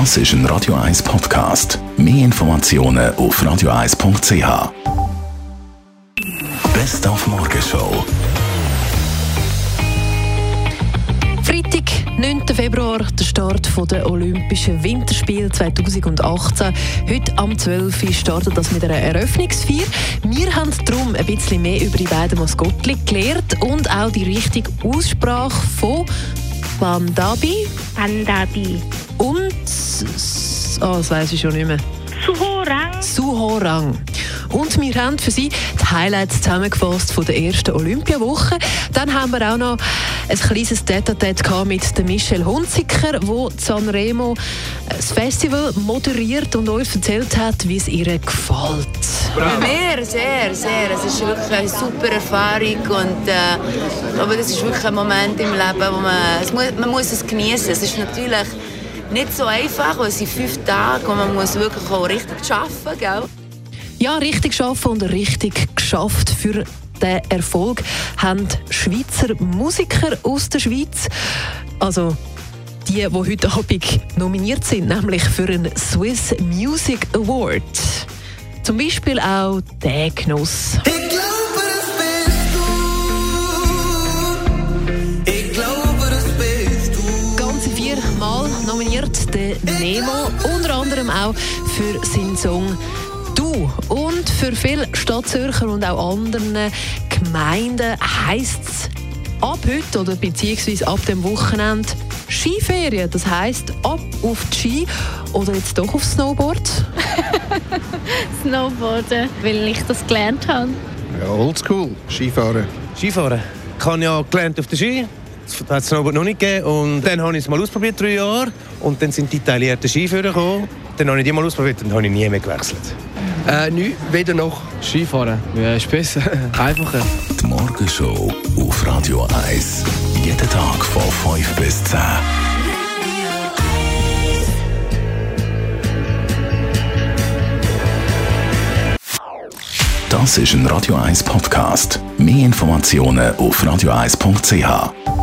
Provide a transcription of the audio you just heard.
Das ist ein Radio 1 Podcast. Mehr Informationen auf radio1.ch. Best auf Morgenshow. Freitag, 9. Februar, der Start der Olympischen Winterspiele 2018. Heute am 12. Uhr startet das mit einer Eröffnungsfeier. Wir haben darum ein bisschen mehr über die beiden Maskottchen gelernt und auch die richtige Aussprache von Bandabi. Pandabi. Oh, das weiß ich schon nicht mehr. Suhorang. Suhorang. Und wir haben für Sie die Highlights zusammengefasst von der ersten Olympiawoche. Dann haben wir auch noch ein kleines Tete-a-Tete mit der Michelle Hunziker, die Sanremo das Festival moderiert und uns erzählt hat, wie es ihr gefällt. Bei mir sehr, sehr. Es ist wirklich eine super Erfahrung und äh, aber das ist wirklich ein Moment im Leben, wo man, es muss, man muss es genießen. Es ist natürlich nicht so einfach, weil es sind fünf Tage und man muss wirklich auch richtig arbeiten, gell? Ja, richtig arbeiten und richtig geschafft für den Erfolg haben Schweizer Musiker aus der Schweiz, also die, die heute Abend nominiert sind, nämlich für einen Swiss Music Award. Zum Beispiel auch der Genuss. Ich Nemo, unter anderem auch für seinen Song Du. Und für viele Stadtzürcher und auch anderen Gemeinden heisst es ab heute oder beziehungsweise ab dem Wochenende Skiferien. Das heisst ab auf die Ski oder jetzt doch aufs Snowboard. Snowboarden, weil ich das gelernt habe. Ja, oldschool, Skifahren. Skifahren. Ich habe ja gelernt auf der Ski. Das hat es Snowboard noch nicht gegeben. Und dann habe ich es mal ausprobiert, drei Jahre. Und dann sind die detaillierten Skiführer gekommen. Dann habe ich die mal ausprobiert und dann habe ich nie mehr gewechselt. Äh, nichts, weder noch. Skifahren. Ja, ist besser. Einfacher. Die Morgenshow auf Radio 1. Jeden Tag von 5 bis 10. Das ist ein Radio 1 Podcast. Mehr Informationen auf radio1.ch.